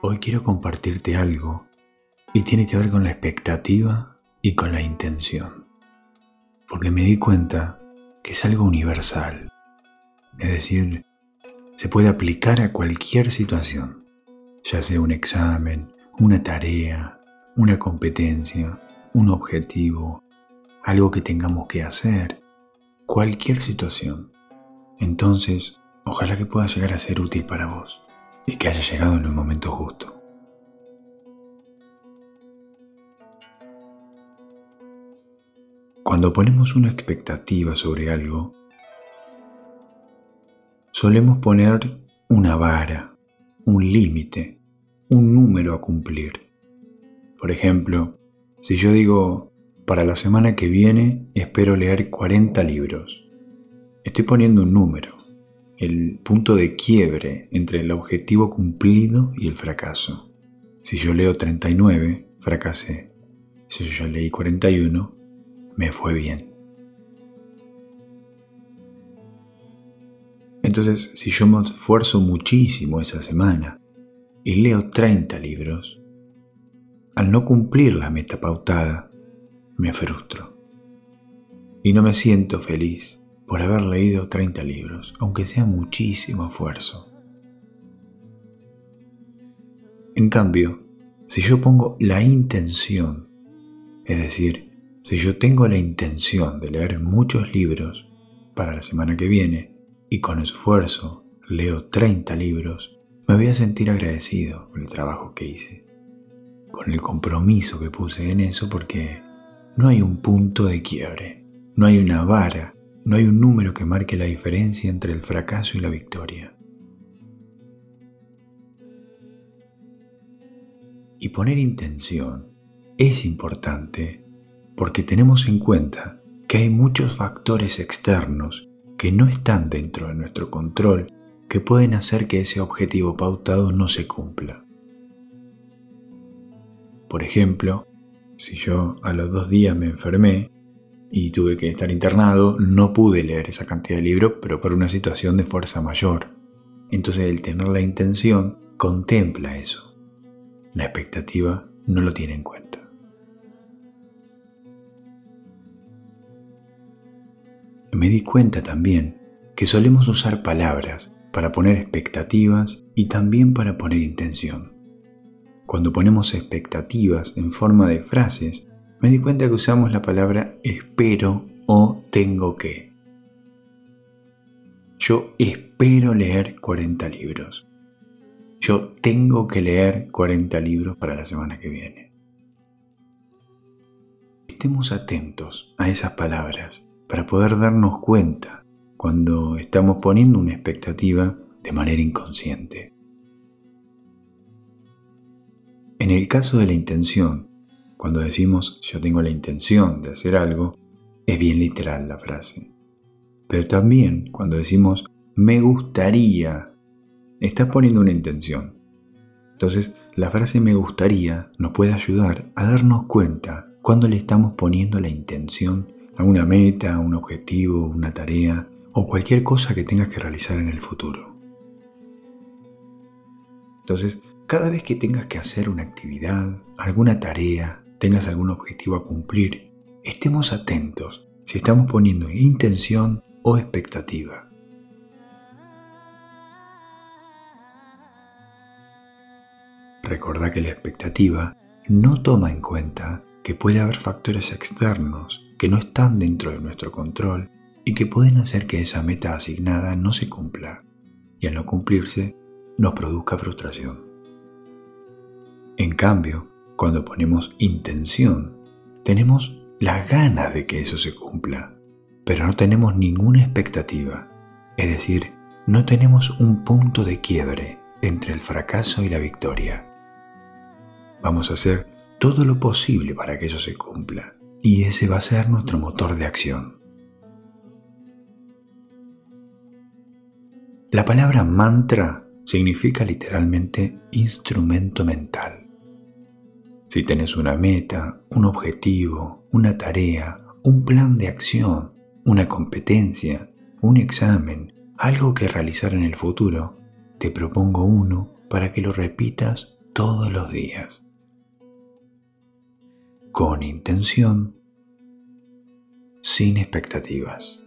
Hoy quiero compartirte algo y tiene que ver con la expectativa y con la intención. Porque me di cuenta que es algo universal. Es decir, se puede aplicar a cualquier situación, ya sea un examen, una tarea, una competencia, un objetivo, algo que tengamos que hacer, cualquier situación. Entonces, ojalá que pueda llegar a ser útil para vos y que haya llegado en el momento justo. Cuando ponemos una expectativa sobre algo, solemos poner una vara, un límite, un número a cumplir. Por ejemplo, si yo digo, para la semana que viene espero leer 40 libros, estoy poniendo un número, el punto de quiebre entre el objetivo cumplido y el fracaso. Si yo leo 39, fracasé. Si yo leí 41, me fue bien. Entonces, si yo me esfuerzo muchísimo esa semana y leo 30 libros, al no cumplir la meta pautada, me frustro. Y no me siento feliz por haber leído 30 libros, aunque sea muchísimo esfuerzo. En cambio, si yo pongo la intención, es decir, si yo tengo la intención de leer muchos libros para la semana que viene y con esfuerzo leo 30 libros, me voy a sentir agradecido por el trabajo que hice, con el compromiso que puse en eso porque no hay un punto de quiebre, no hay una vara no hay un número que marque la diferencia entre el fracaso y la victoria. Y poner intención es importante porque tenemos en cuenta que hay muchos factores externos que no están dentro de nuestro control que pueden hacer que ese objetivo pautado no se cumpla. Por ejemplo, si yo a los dos días me enfermé, y tuve que estar internado, no pude leer esa cantidad de libros, pero por una situación de fuerza mayor. Entonces el tener la intención contempla eso. La expectativa no lo tiene en cuenta. Me di cuenta también que solemos usar palabras para poner expectativas y también para poner intención. Cuando ponemos expectativas en forma de frases, me di cuenta que usamos la palabra espero o tengo que. Yo espero leer 40 libros. Yo tengo que leer 40 libros para la semana que viene. Estemos atentos a esas palabras para poder darnos cuenta cuando estamos poniendo una expectativa de manera inconsciente. En el caso de la intención, cuando decimos yo tengo la intención de hacer algo, es bien literal la frase. Pero también cuando decimos me gustaría, estás poniendo una intención. Entonces, la frase me gustaría nos puede ayudar a darnos cuenta cuando le estamos poniendo la intención a una meta, un objetivo, una tarea o cualquier cosa que tengas que realizar en el futuro. Entonces, cada vez que tengas que hacer una actividad, alguna tarea, tengas algún objetivo a cumplir, estemos atentos si estamos poniendo intención o expectativa. Recordá que la expectativa no toma en cuenta que puede haber factores externos que no están dentro de nuestro control y que pueden hacer que esa meta asignada no se cumpla y al no cumplirse nos produzca frustración. En cambio, cuando ponemos intención, tenemos la gana de que eso se cumpla, pero no tenemos ninguna expectativa, es decir, no tenemos un punto de quiebre entre el fracaso y la victoria. Vamos a hacer todo lo posible para que eso se cumpla, y ese va a ser nuestro motor de acción. La palabra mantra significa literalmente instrumento mental. Si tenés una meta, un objetivo, una tarea, un plan de acción, una competencia, un examen, algo que realizar en el futuro, te propongo uno para que lo repitas todos los días, con intención, sin expectativas.